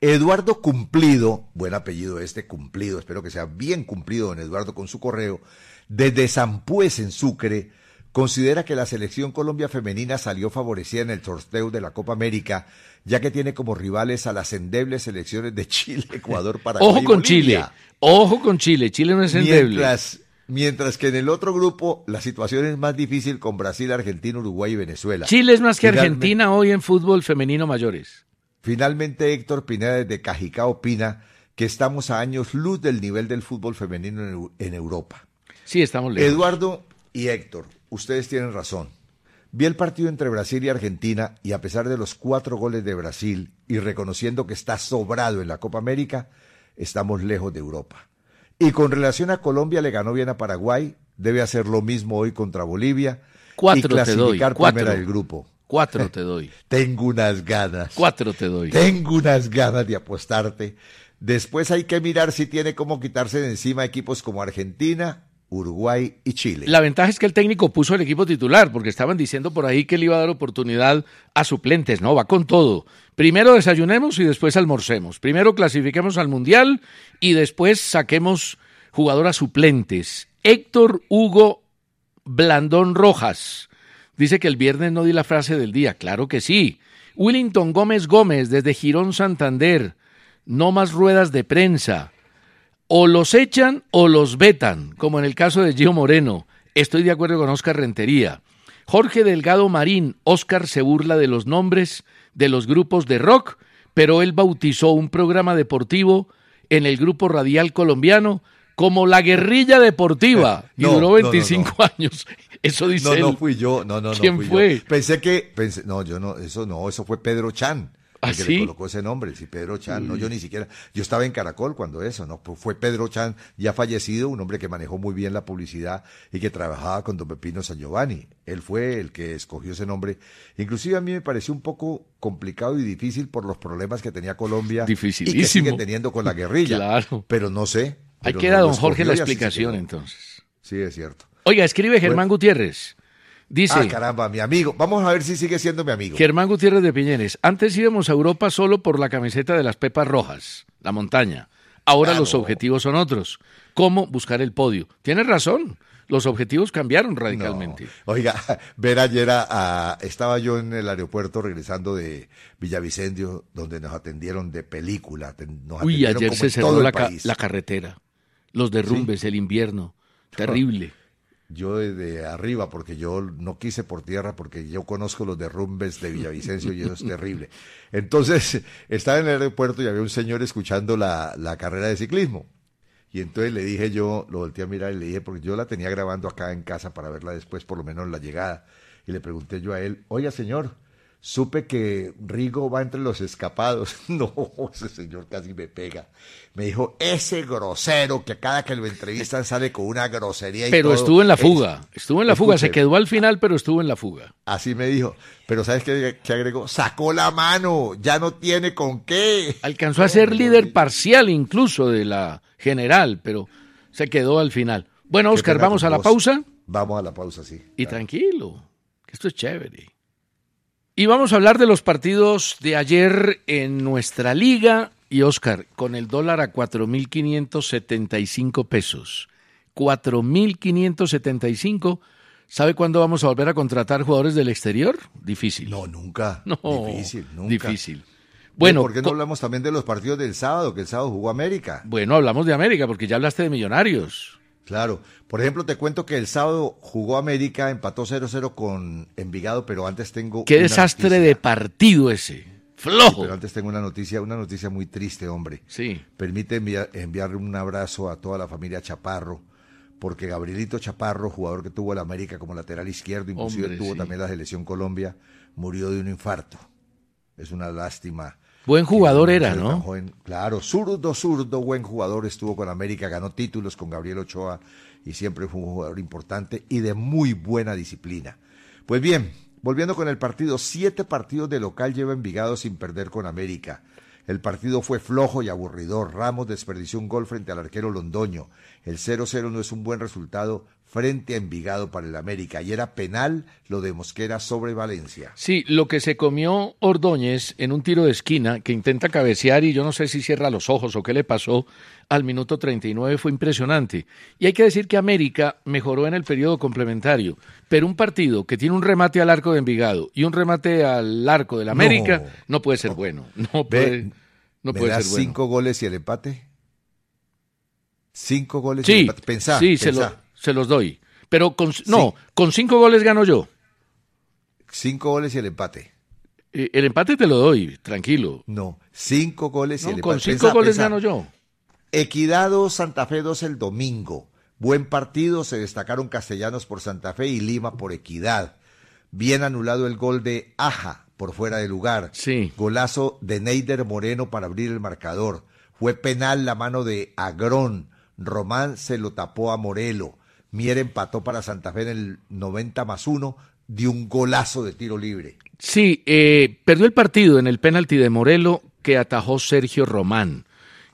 Eduardo Cumplido, buen apellido este Cumplido, espero que sea bien cumplido don Eduardo con su correo, desde Zampues en Sucre, considera que la selección Colombia femenina salió favorecida en el sorteo de la Copa América, ya que tiene como rivales a las endebles selecciones de Chile, Ecuador, Paraguay Ojo y con Chile, ojo con Chile. Chile no es endeble. Mientras, mientras que en el otro grupo la situación es más difícil con Brasil, Argentina, Uruguay y Venezuela. Chile es más que Argentina hoy en fútbol femenino mayores. Finalmente, Héctor Pineda desde Cajicá opina que estamos a años luz del nivel del fútbol femenino en, Eu- en Europa. Sí, estamos lejos. Eduardo y Héctor, ustedes tienen razón. Vi el partido entre Brasil y Argentina y a pesar de los cuatro goles de Brasil y reconociendo que está sobrado en la Copa América, estamos lejos de Europa. Y con relación a Colombia, le ganó bien a Paraguay, debe hacer lo mismo hoy contra Bolivia Cuatro y te doy, clasificar cuatro. primera del grupo. Cuatro te doy. Tengo unas ganas. Cuatro te doy. Tengo unas ganas de apostarte. Después hay que mirar si tiene cómo quitarse de encima equipos como Argentina, Uruguay y Chile. La ventaja es que el técnico puso el equipo titular, porque estaban diciendo por ahí que le iba a dar oportunidad a suplentes. No, va con todo. Primero desayunemos y después almorcemos. Primero clasifiquemos al Mundial y después saquemos jugadoras suplentes. Héctor Hugo Blandón Rojas dice que el viernes no di la frase del día. Claro que sí. Willington Gómez Gómez desde Girón Santander. No más ruedas de prensa o los echan o los vetan, como en el caso de Gio Moreno. Estoy de acuerdo con Oscar Rentería. Jorge Delgado Marín, Oscar se burla de los nombres de los grupos de rock, pero él bautizó un programa deportivo en el grupo radial colombiano como la guerrilla deportiva y No, duró no, no, 25 años. Eso dice No, no fui yo, no, no, no ¿Quién fui fue? yo. Pensé que, pensé, no, yo no, eso no, eso fue Pedro Chan. ¿Ah, que sí? le colocó ese nombre, sí, Pedro Chan. No, yo ni siquiera, yo estaba en Caracol cuando eso, ¿no? Fue Pedro Chan, ya fallecido, un hombre que manejó muy bien la publicidad y que trabajaba con don Pepino San Giovanni. Él fue el que escogió ese nombre. Inclusive a mí me pareció un poco complicado y difícil por los problemas que tenía Colombia y que Dificilísimo. sigue teniendo con la guerrilla. Claro. Pero no sé. Ahí pero queda no don Jorge la explicación entonces. Sí, es cierto. Oiga, escribe Germán Gutiérrez. Dice, Ah, caramba, mi amigo. Vamos a ver si sigue siendo mi amigo. Germán Gutiérrez de Piñeres, antes íbamos a Europa solo por la camiseta de las Pepas Rojas, la montaña. Ahora Ah, los objetivos son otros. ¿Cómo buscar el podio? Tienes razón, los objetivos cambiaron radicalmente. No. Oiga, ver ayer a, a- estaba yo en el aeropuerto regresando de Villavicencio, donde nos atendieron de película. Nos Uy, atendieron ayer como se cerró ca- la carretera, los derrumbes, el invierno, terrible. Yo desde arriba, porque yo no quise por tierra, porque yo conozco los derrumbes de Villavicencio y eso es terrible. Entonces, estaba en el aeropuerto y había un señor escuchando la, la carrera de ciclismo. Y entonces le dije yo, lo volteé a mirar y le dije, porque yo la tenía grabando acá en casa para verla después, por lo menos la llegada. Y le pregunté yo a él, oiga señor, supe que Rigo va entre los escapados. No, ese señor casi me pega. Me dijo, ese grosero que cada que lo entrevistan sale con una grosería y Pero todo". estuvo en la fuga, estuvo en la fuga, se quedó al final, pero estuvo en la fuga. Así me dijo. Pero ¿sabes qué, qué agregó? Sacó la mano, ya no tiene con qué. Alcanzó a ser líder parcial incluso de la general, pero se quedó al final. Bueno, Oscar, vamos a la vos. pausa Vamos a la pausa, sí. y tranquilo, que esto es chévere. Y vamos a hablar de los partidos de ayer en nuestra liga. Y Oscar, con el dólar a 4.575 pesos. 4.575. ¿Sabe cuándo vamos a volver a contratar jugadores del exterior? Difícil. No, nunca. No, Difícil, nunca. Difícil. Bueno, ¿por qué no hablamos también de los partidos del sábado? Que el sábado jugó América. bueno, hablamos de América porque ya hablaste de Millonarios. Claro. Por ejemplo, te cuento que el sábado jugó América, empató 0-0 con Envigado, pero antes tengo. Qué una desastre noticia. de partido ese. Flojo. Pero antes tengo una noticia, una noticia muy triste, hombre. Sí. Permite enviar, enviarle un abrazo a toda la familia Chaparro, porque Gabrielito Chaparro, jugador que tuvo el América como lateral izquierdo, inclusive Hombre, tuvo sí. también la selección Colombia, murió de un infarto. Es una lástima. Buen jugador era, ¿no? joven- claro, zurdo, zurdo, buen jugador, estuvo con América, ganó títulos con Gabriel Ochoa y siempre fue un jugador importante y de muy buena disciplina. Pues bien, volviendo con el partido, siete partidos de local lleva Envigado sin perder con América. El partido fue flojo y aburridor. Ramos desperdició un gol frente al arquero Londoño. El 0-0 no es un buen resultado frente a Envigado para el América. Y era penal lo de Mosquera sobre Valencia. Sí, lo que se comió Ordóñez en un tiro de esquina que intenta cabecear y yo no sé si cierra los ojos o qué le pasó al minuto 39 fue impresionante. Y hay que decir que América mejoró en el periodo complementario, pero un partido que tiene un remate al arco de Envigado y un remate al arco del América no, puede ser bueno. No puede, no ¿Me puede ser bueno. cinco goles y el empate? Cinco goles y el empate. Pensá, sí, se, lo- se los doy. Pero con, no, con cinco goles gano yo. Cinco goles y el empate. Eh, El empate te lo doy, tranquilo. No, cinco goles y el con empate. cinco Pensá, goles pensá. gano yo. Equidad 2, Santa Fe 2 el domingo. Buen partido, se destacaron Castellanos por Santa Fe y Lima por Equidad. Bien anulado el gol de Aja por fuera de lugar. Sí. Golazo de Neider Moreno para abrir el marcador. Fue penal la mano de Agrón. Román se lo tapó a Morelo. Mier empató para Santa Fe en el 90 más 1 de un golazo de tiro libre. Sí, eh, perdió el partido en el penalti de Morelo que atajó Sergio Román.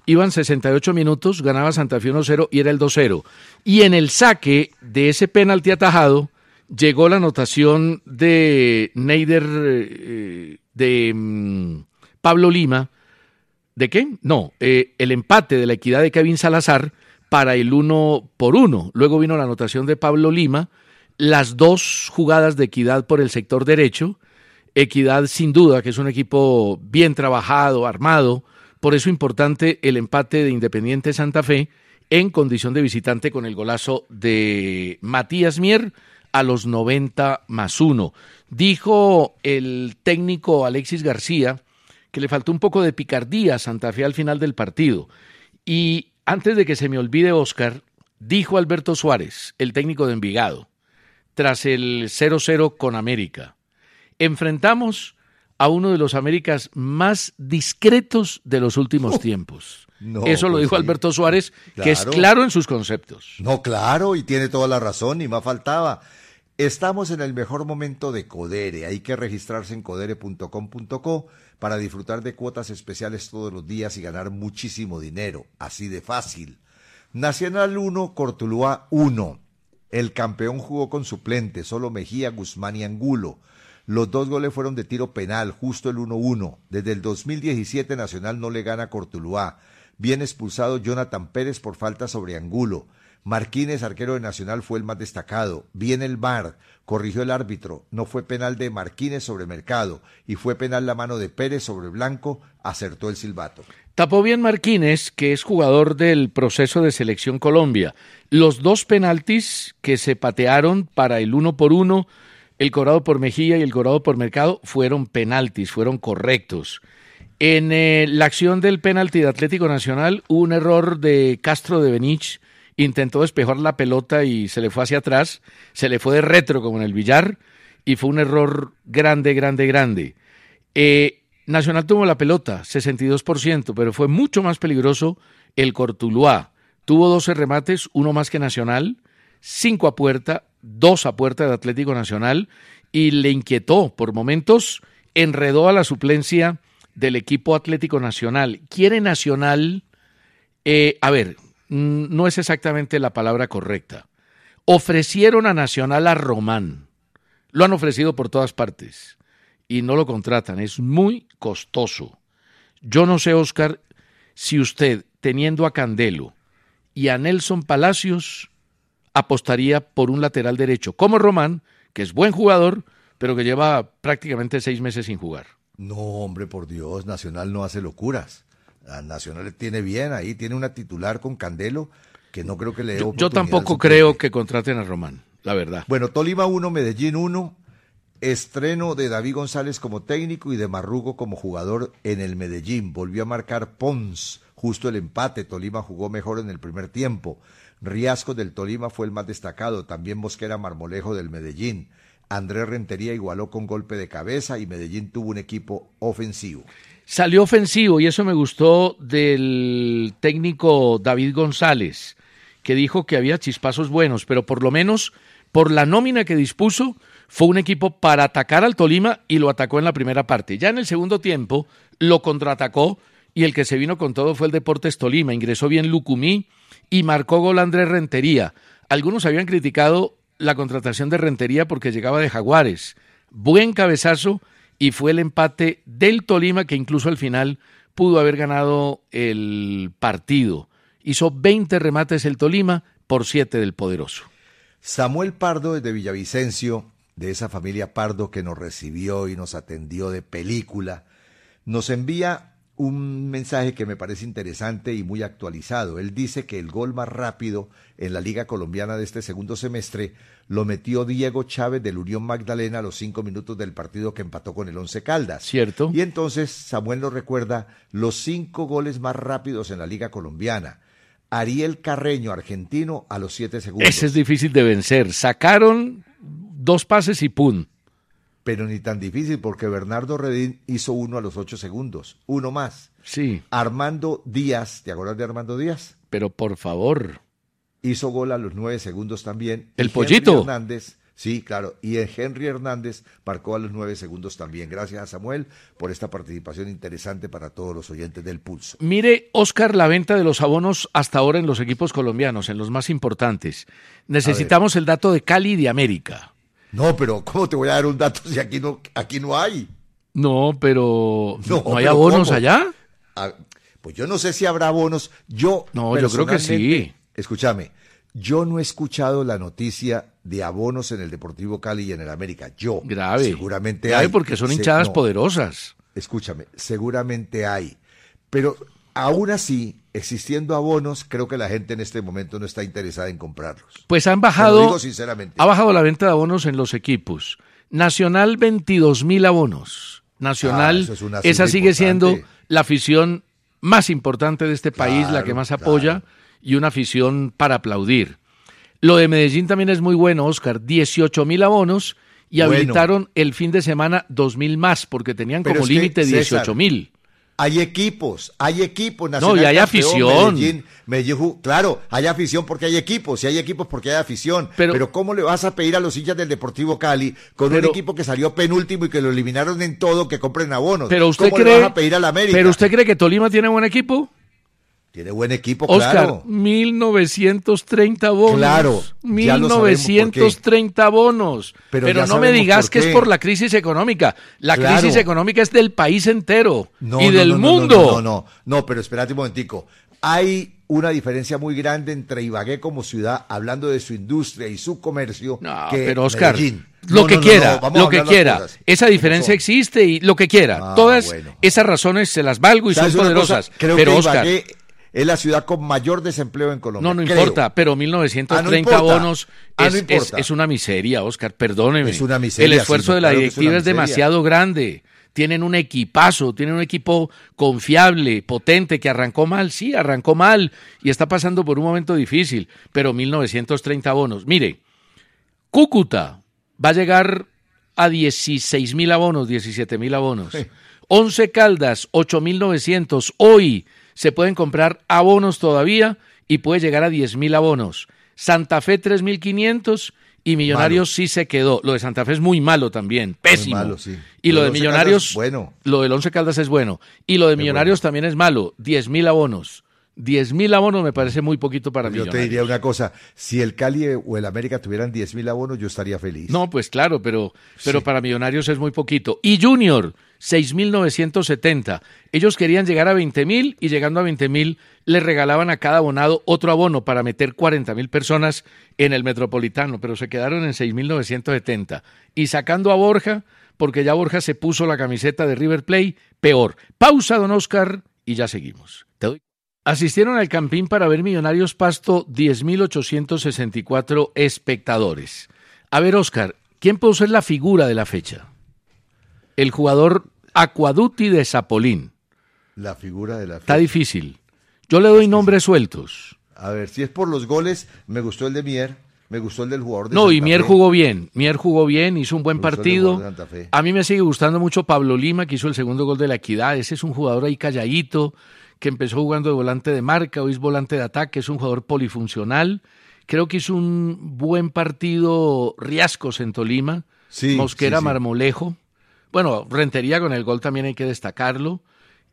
Iban 68 minutos, ganaba Santa Fe 1-0 y era el 2-0. Y en el saque de ese penalti atajado llegó la anotación de Neider, eh, de mm, Pablo Lima. ¿De qué? No, eh, el empate de la equidad de Kevin Salazar para el uno por uno. Luego vino la anotación de Pablo Lima, las dos jugadas de equidad por el sector derecho. Equidad, sin duda, que es un equipo bien trabajado, armado. Por eso importante el empate de Independiente Santa Fe en condición de visitante con el golazo de Matías Mier a los 90 más 1. Dijo el técnico Alexis García que le faltó un poco de picardía a Santa Fe al final del partido. Y antes de que se me olvide, Oscar, dijo Alberto Suárez, el técnico de Envigado, tras el 0-0 con América. Enfrentamos a uno de los Américas más discretos de los últimos tiempos. No, Eso lo pues dijo sí. Alberto Suárez, que es Claro. en sus conceptos. No, claro, y tiene toda la razón, ni más faltaba. Estamos en el mejor momento de Codere. Hay que registrarse en codere.com.co para disfrutar de cuotas especiales todos los días y ganar muchísimo dinero. Así de fácil. Nacional 1, Cortuluá 1. El campeón jugó con suplente, solo Mejía, Guzmán y Angulo. Los dos goles fueron de tiro penal, justo el 1-1. Desde el 2017 Nacional no le gana a Cortuluá. Bien expulsado Jonathan Pérez por falta sobre Angulo. Marquínez, arquero de Nacional, fue el más destacado. Bien el VAR, corrigió el árbitro. No fue penal de Marquínez sobre Mercado y fue penal la mano de Pérez sobre Blanco. Acertó el silbato. Tapó bien Marquínez, que es jugador del proceso de selección Colombia. Los dos penaltis que se patearon para el uno por uno, el cobrado por Mejía y el cobrado por Mercado, fueron penaltis, fueron correctos. En eh, la acción del penalti de Atlético Nacional hubo un error de Castro de Benich, intentó despejar la pelota y se le fue hacia atrás, se le fue de retro como en el billar y fue un error grande, grande, grande. Eh, Nacional tuvo la pelota, 62%, pero fue mucho más peligroso el Cortuluá. Tuvo 12 remates, uno más que Nacional, cinco a puerta, dos a puerta de Atlético Nacional y le inquietó por momentos, enredó a la suplencia del equipo Atlético Nacional. Quiere Nacional, eh, a ver, no es exactamente la palabra correcta. Ofrecieron a Nacional a Román. Lo han ofrecido por todas partes y no lo contratan. Es muy costoso. Yo no sé, Oscar, si usted, teniendo a Candelo y a Nelson Palacios, apostaría por un lateral derecho como Román, que es buen jugador, pero que lleva prácticamente seis meses sin jugar. No, hombre, por Dios, Nacional no hace locuras. La Nacional tiene bien ahí, tiene una titular con Candelo que no creo que le dé Yo, yo tampoco creo que contraten a Román, la verdad. Bueno, Tolima 1, Medellín 1. Estreno de David González como técnico y de Marrugo como jugador en el Medellín. Volvió a marcar Pons, justo el empate. Tolima jugó mejor en el primer tiempo. Riasco del Tolima fue el más destacado. También Mosquera Marmolejo del Medellín. Andrés Rentería igualó con golpe de cabeza y Medellín tuvo un equipo ofensivo. Salió ofensivo y eso me gustó del técnico David González, que dijo que había chispazos buenos, pero por lo menos por la nómina que dispuso, fue un equipo para atacar al Tolima y lo atacó en la primera parte. Ya en el segundo tiempo lo contraatacó y el que se vino con todo fue el Deportes Tolima. Ingresó bien Lucumí y marcó gol Andrés Rentería. Algunos habían criticado la contratación de Rentería porque llegaba de Jaguares. Buen cabezazo y fue el empate del Tolima que incluso al final pudo haber ganado el partido. Hizo 20 remates el Tolima por 7 del Poderoso. Samuel Pardo desde Villavicencio, de esa familia Pardo que nos recibió y nos atendió de película, nos envía un mensaje que me parece interesante y muy actualizado. Él dice que el gol más rápido en la Liga Colombiana de este segundo semestre lo metió Diego Chávez del Unión Magdalena a los cinco minutos del partido que empató con el Once Caldas. Cierto. Y entonces Samuel nos recuerda los cinco goles más rápidos en la Liga Colombiana. Ariel Carreño, argentino, a los siete segundos. Ese es difícil de vencer. Sacaron dos pases y ¡pum! pero ni tan difícil porque Bernardo Redín hizo uno a los ocho segundos, uno más. Sí, Armando Díaz, ¿te acuerdas de Armando Díaz? pero por favor. Hizo gol a los nueve segundos también. El pollito. Henry Hernández, sí, claro, y Henry Hernández marcó a los nueve segundos también. Gracias a Samuel por esta participación interesante para todos los oyentes del Pulso. Mire, Oscar, la venta de los abonos hasta ahora en los equipos colombianos, en los más importantes. Necesitamos el dato de Cali y de América. No, pero ¿cómo te voy a dar un dato si aquí no, aquí no hay? No, pero ¿no, No, hay pero abonos ¿cómo? allá? Ah, pues yo no sé si habrá bonos. Yo No, yo creo que sí. Escúchame, yo no he escuchado la noticia de abonos en el Deportivo Cali y en el América. Yo. Grave. Seguramente Grave hay. porque son Se- hinchadas no, poderosas. Escúchame, seguramente hay. Pero aún así, existiendo abonos, creo que la gente en este momento no está interesada en comprarlos. Pues han Te lo bajado, digo sinceramente. ha bajado la venta de abonos en los equipos. Nacional 22 mil abonos. Nacional, Ah, eso es una esa sigue siendo la afición más importante de este país, la que más claro. Y una afición para aplaudir. Lo de Medellín también es muy bueno, Oscar. 18 mil abonos y habilitaron el fin de semana 2.000 más, porque tenían como límite 18.000. Hay equipos, hay equipos nacionales. No, y hay afición. Medellín, claro, hay afición porque hay equipos, y hay equipos porque hay afición. Pero, ¿cómo le vas a pedir a los hinchas del Deportivo Cali con un equipo que salió penúltimo y que lo eliminaron en todo que compren abonos? Pero usted ¿Cómo cree, le vas a pedir a la América? ¿Pero usted cree que Tolima tiene buen equipo? Tiene buen equipo, Oscar, claro. 1930 bonos. Claro. 1930 bonos. Pero, no me digas que es por la crisis económica. La crisis económica es del país entero y del mundo. No, no, no, no, pero espérate un momentico. Hay una diferencia muy grande entre Ibagué como ciudad, hablando de su industria y su comercio, no, que pero Oscar, Medellín. Lo que quiera, lo que quiera. Esa diferencia existe y lo que quiera. Ah, Todas bueno. esas razones se las valgo y son ¿Sabes una poderosas. Creo pero que Oscar, Ibagué es la ciudad con mayor desempleo en Colombia. no, no creo. importa, pero 1930 Ah, no importa. bonos Ah, es, no es- importa. es una miseria, Oscar, perdóneme. Es una miseria, El esfuerzo sí, de la claro es directiva es, demasiado grande. Tienen un equipazo, tienen un equipo confiable, potente, que arrancó mal, sí, arrancó mal y está pasando por un momento difícil, pero 1930 bonos. Mire, Cúcuta va a llegar a 16 mil abonos, 17 mil abonos. Sí. 11 Caldas, 8.900. Hoy se pueden comprar abonos todavía y puede llegar a 10 mil abonos. Santa Fe 3.500 y Millonarios sí se quedó. Lo de Santa Fe es muy malo también, pésimo. malo, sí. Y lo de Once Millonarios, bueno. lo del 11 Caldas es bueno. Y lo de Millonarios también es malo, 10 mil abonos. 10 mil abonos me parece muy poquito para Yo Millonarios. te diría una cosa, si el Cali o el América tuvieran 10 mil abonos, yo estaría feliz. No, pues claro, pero, pero Sí. para Millonarios es muy poquito. Y Junior, 6.970. Ellos querían llegar a 20.000 y llegando a 20.000 le regalaban a cada abonado otro abono para meter 40.000 personas en el Metropolitano, pero se quedaron en 6.970. Y sacando a Borja, porque ya Borja se puso la camiseta de River Play, peor. Pausa, don Oscar, y ya seguimos. Te doy. Asistieron al Campín para ver Millonarios Pasto 10.864 espectadores. A ver, Oscar, ¿quién puede ser la figura de la fecha? El jugador Aquaduti de Zapolín. La figura de la Está fecha. difícil. Yo le doy nombres sueltos. A ver, si es por los goles, me gustó el de Mier, me gustó el del jugador de No, y Santa Mier Fe. jugó bien. Mier jugó bien, hizo un buen partido. A mí me sigue gustando mucho Pablo Lima, que hizo el segundo gol de la equidad. Ese es un jugador ahí calladito, que empezó jugando de volante de marca, hoy es volante de ataque, es un jugador polifuncional. Creo que hizo un buen partido Riascos en Tolima. Sí, Mosquera sí. Marmolejo. Bueno, Rentería con el gol también hay que destacarlo.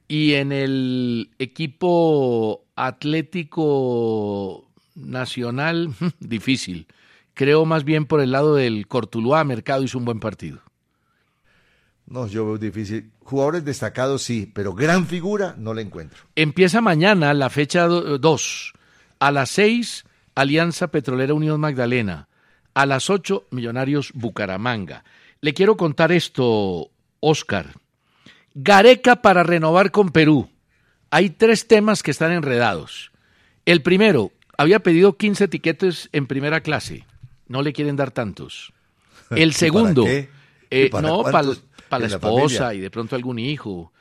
Y en el equipo Atlético Nacional, difícil. Creo más bien por el lado del Cortuluá, Mercado hizo un buen partido. No, yo veo difícil. Jugadores destacados sí, pero gran figura no la encuentro. Empieza mañana la fecha 2. A las 6, Alianza Petrolera Unión Magdalena. A las 8, Millonarios Bucaramanga. Le quiero contar esto, Oscar. Gareca para renovar con Perú. Hay tres temas que están enredados. El primero, había pedido 15 tiquetes en primera clase. No le quieren dar tantos. El ¿Y segundo, para qué? eh, ¿Y para no, para, para la esposa familia? y de pronto algún hijo.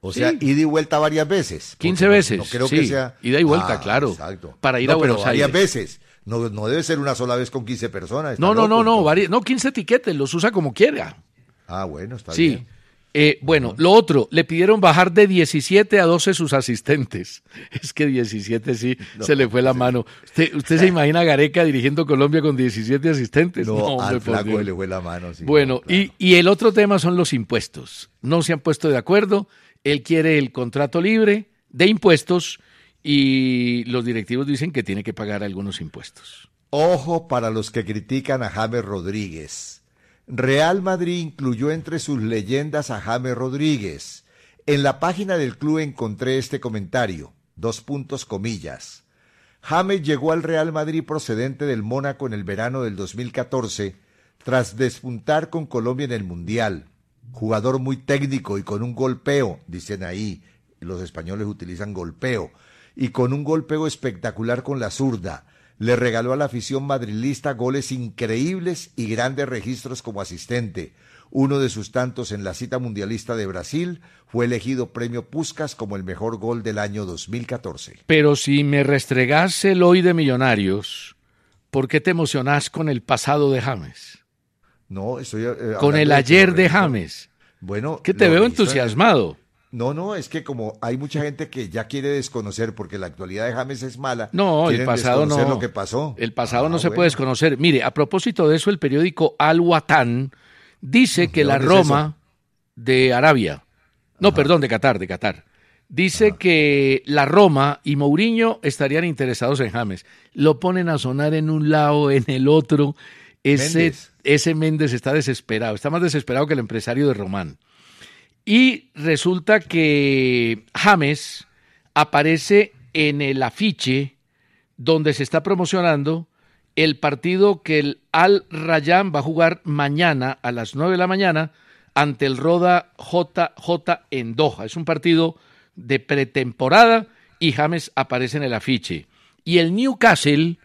O sea, Sí. ida y vuelta varias veces. 15 Porque no- veces, No, creo sí, que sea. ida y vuelta, Ah, claro, Exacto. para ir No, a pero Buenos varias Aires. veces. No, no debe ser una sola vez con 15 personas. No, no, no, no, vari- no, 15 etiquetes, los usa como quiera. Ah, bueno, está Sí. bien. Eh, bueno, lo otro, le pidieron bajar de 17 a 12 sus asistentes. Es que 17 sí, se le fue la mano. ¿Usted, usted se imagina a Gareca dirigiendo Colombia con 17 asistentes? No, hombre, al Dios. le fue la mano. sí, Bueno, no, claro. y, y el otro tema son los impuestos. No se han puesto de acuerdo. Él quiere el contrato libre de impuestos y los directivos dicen que tiene que pagar algunos impuestos. Ojo para los que critican a James Rodríguez. Real Madrid incluyó entre sus leyendas a James Rodríguez. En la página del club encontré este comentario, dos puntos comillas. James llegó al Real Madrid procedente del Mónaco en el verano del 2014, tras despuntar con Colombia en el Mundial. Jugador muy técnico y con un golpeo, dicen ahí, los españoles utilizan golpeo, y con un golpeo espectacular con la zurda. Le regaló a la afición madrilista goles increíbles y grandes registros como asistente. Uno de sus tantos en la cita mundialista de Brasil fue elegido premio Puskas como el mejor gol del año 2014. Pero si me restregas el hoy de Millonarios, ¿por qué te emocionás con el pasado de James? No, estoy. eh, con el de ayer de reviso. James. Bueno. Que te veo entusiasmado. No, no, es que como hay mucha gente que ya quiere desconocer porque la actualidad de James es mala. No, el pasado no. lo que pasó. El pasado Ah, no se bueno. puede desconocer. Mire, a propósito de eso, el periódico Al Watan dice que ¿De la es Roma de Arabia, no, perdón, de Qatar, de Qatar, dice que la Roma y Mourinho estarían interesados en James. Lo ponen a sonar en un lado, en el otro. Ese Méndez. ese Méndez está desesperado, está más desesperado que el empresario de Román. Y resulta que James aparece en el afiche donde se está promocionando el partido que el Al Rayyan va a jugar mañana a las 9 de la mañana ante el Roda JJ en Doha. Es un partido de pretemporada y James aparece en el afiche. Y el Newcastle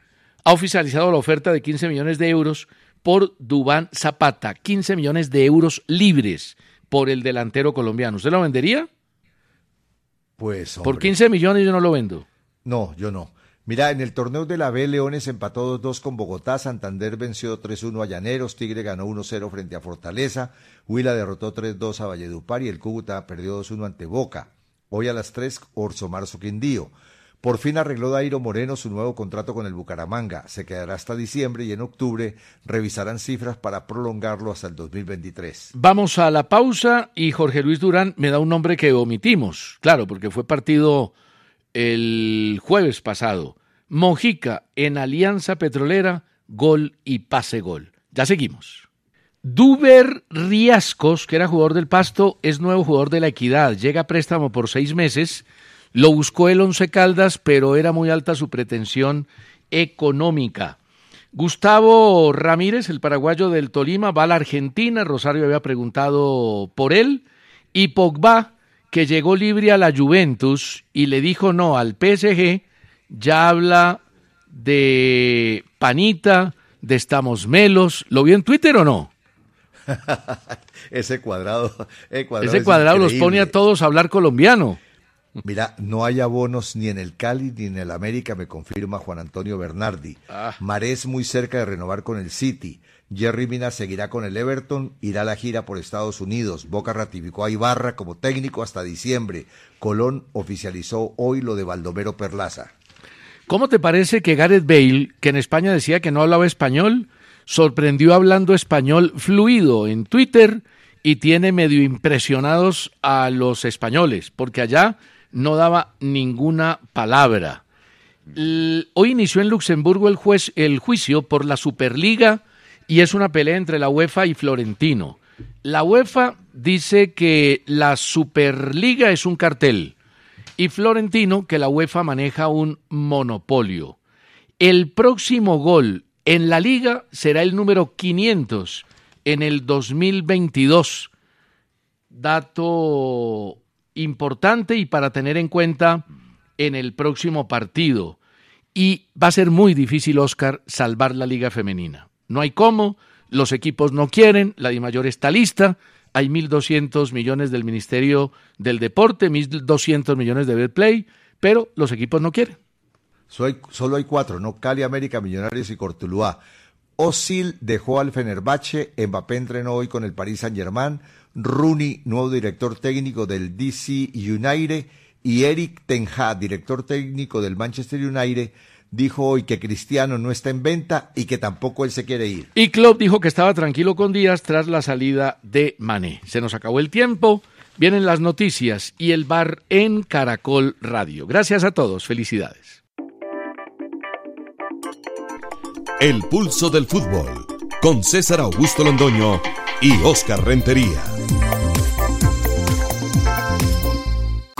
ha oficializado la oferta de 15 millones de euros por Dubán Zapata. 15 millones de euros libres por el delantero colombiano. ¿Usted lo vendería? Pues. Por hombre. 15 millones yo no lo vendo. No, yo no. Mira, en el torneo de la B, Leones empató 2-2 con Bogotá, Santander venció 3-1 a Llaneros, Tigre ganó 1-0 frente a Fortaleza, Huila derrotó 3-2 a Valledupar y el Cúcuta perdió 2-1 ante Boca. Hoy a las 3, Orso Marzo Quindío. Por fin arregló Dairo Moreno su nuevo contrato con el Bucaramanga. Se quedará hasta diciembre y en octubre revisarán cifras para prolongarlo hasta el 2023. Vamos a la pausa y Jorge Luis Durán me da un nombre que omitimos, claro, porque fue partido el jueves pasado. Mojica en Alianza Petrolera, gol y pase gol. Ya seguimos. Duber Riascos, que era jugador del Pasto, es nuevo jugador de la Equidad. Llega a préstamo por seis meses. Lo buscó el Once Caldas, pero era muy alta su pretensión económica. Gustavo Ramírez, el paraguayo del Tolima, va a la Argentina. Rosario había preguntado por él. Y Pogba, que llegó libre a la Juventus y le dijo no al PSG, ya habla de Panita, de Estamos Melos. ¿Lo vio en Twitter o no? Ese cuadrado, el cuadrado Ese es cuadrado los pone a todos a hablar colombiano. Mira, no hay abonos ni en el Cali ni en el América, me confirma Juan Antonio Bernardi. Ah. Marés muy cerca de renovar con el City. Jerry Mina seguirá con el Everton, irá a la gira por Estados Unidos. Boca ratificó a Ibarra como técnico hasta diciembre. Colón oficializó hoy lo de Baldomero Perlaza. ¿Cómo te parece que Gareth Bale, que en España decía que no hablaba español, sorprendió hablando español fluido en Twitter y tiene medio impresionados a los españoles, porque allá no daba ninguna palabra. Hoy inició en Luxemburgo el, juez, el juicio por la Superliga y es una pelea entre la UEFA y Florentino. La UEFA dice que la Superliga es un cartel y Florentino que la UEFA maneja un monopolio. El próximo gol en la liga será el número 500 en el 2022. Dato importante y para tener en cuenta en el próximo partido. Y va a ser muy difícil, Oscar, salvar la liga femenina. No hay cómo, los equipos no quieren, la Dimayor está lista, hay 1.200 millones del Ministerio del Deporte, 1.200 millones de Betplay, pero los equipos no quieren. Solo hay cuatro, ¿no? Cali, América, Millonarios y Cortuluá. Osil dejó al Fenerbahce, Mbappé entrenó hoy con el Paris Saint-Germain, Rooney, nuevo director técnico del DC United, y Eric Ten Hag, director técnico del Manchester United, dijo hoy que Cristiano no está en venta y que tampoco él se quiere ir. Y Klopp dijo que estaba tranquilo con Díaz tras la salida de Mané. Se nos acabó el tiempo, vienen las noticias y el bar en Caracol Radio. Gracias a todos, felicidades. El pulso del fútbol con César Augusto Londoño y Oscar Rentería.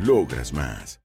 Logras más.